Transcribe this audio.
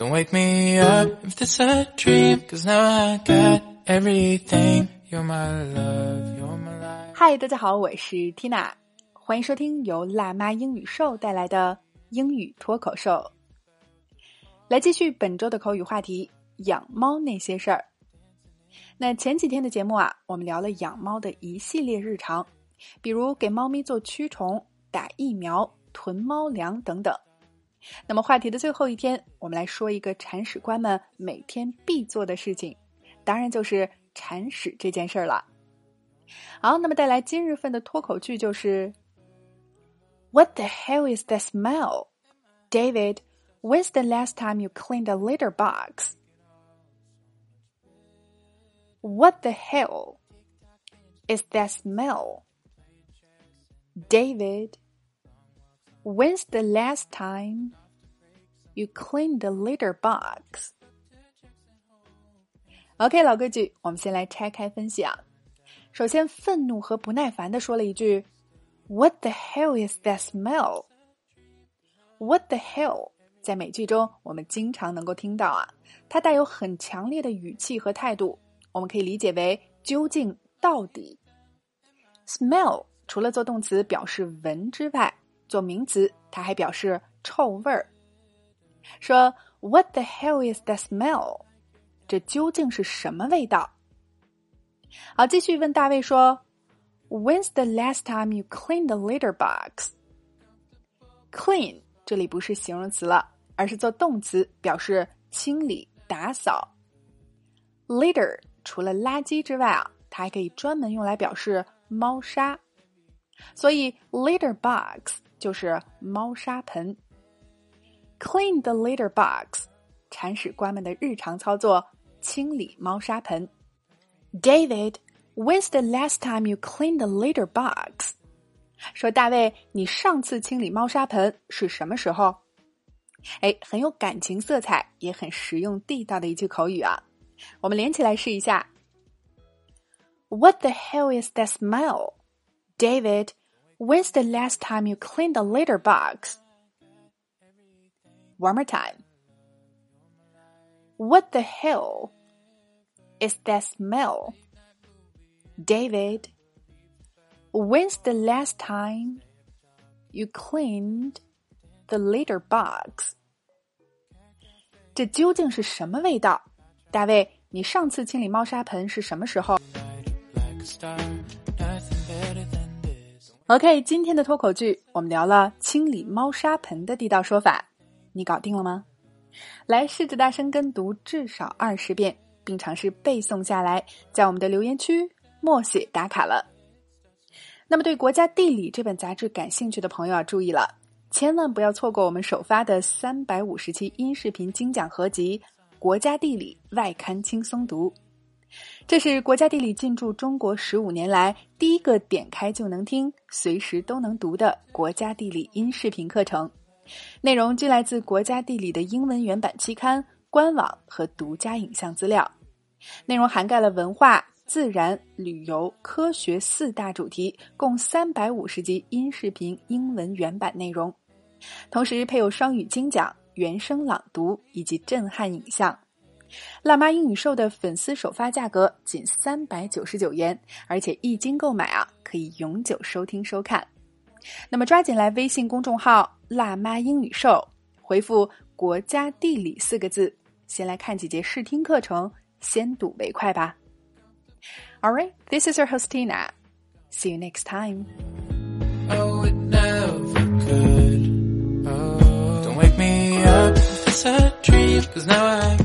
Don't wake me up if this a dream, cause now I got everything. You're my love, you're my life. 嗨，大家好，我是 Tina，欢迎收听由辣妈英语秀带来的英语脱口秀。来继续本周的口语话题：养猫那些事儿。那前几天的节目啊，我们聊了养猫的一系列日常，比如给猫咪做驱虫、打疫苗、囤猫粮等等。那么话题的最后一天，我们来说一个铲屎官们每天必做的事情，当然就是铲屎这件事儿了。好，那么带来今日份的脱口剧就是：What the hell is that smell, David? When's the last time you cleaned a litter box? What the hell is that smell, David? When's the last time you cleaned the litter box? OK，老规矩，我们先来拆开分析啊。首先，愤怒和不耐烦的说了一句：“What the hell is that smell? What the hell？” 在美剧中，我们经常能够听到啊，它带有很强烈的语气和态度，我们可以理解为“究竟到底”。Smell 除了做动词表示闻之外，做名词，它还表示臭味儿。说 "What the hell is that smell？" 这究竟是什么味道？好，继续问大卫说："When's the last time you cleaned the litter box？"Clean 这里不是形容词了，而是做动词，表示清理、打扫。Litter 除了垃圾之外啊，它还可以专门用来表示猫砂，所以 litter box。就是猫砂盆。Clean the litter box，铲屎官们的日常操作，清理猫砂盆。David，when's the last time you cleaned the litter box？说大卫，你上次清理猫砂盆是什么时候？哎，很有感情色彩，也很实用地道的一句口语啊！我们连起来试一下。What the hell is that smell, David? When's the last time you cleaned the litter box? One more time. What the hell is that smell? David, when's the last time you cleaned the litter box? 这究竟是什么味道？大卫，你上次清理猫砂盆是什么时候 ？OK，今天的脱口剧我们聊了清理猫砂盆的地道说法，你搞定了吗？来试着大声跟读至少二十遍，并尝试背诵下来，在我们的留言区默写打卡了。那么，对《国家地理》这本杂志感兴趣的朋友要注意了，千万不要错过我们首发的三百五十期音视频精讲合集《国家地理外刊轻松读》。这是国家地理进驻中国十五年来第一个点开就能听、随时都能读的国家地理音视频课程，内容均来自国家地理的英文原版期刊、官网和独家影像资料。内容涵盖了文化、自然、旅游、科学四大主题，共三百五十集音视频英文原版内容，同时配有双语精讲、原声朗读以及震撼影像。辣妈英语秀的粉丝首发价格仅三百九十九元，而且一经购买啊，可以永久收听收看。那么抓紧来微信公众号“辣妈英语秀”，回复“国家地理”四个字，先来看几节试听课程，先睹为快吧。All right, this is your host Tina. See you next time. don't wake me up if it's a dream, cause now I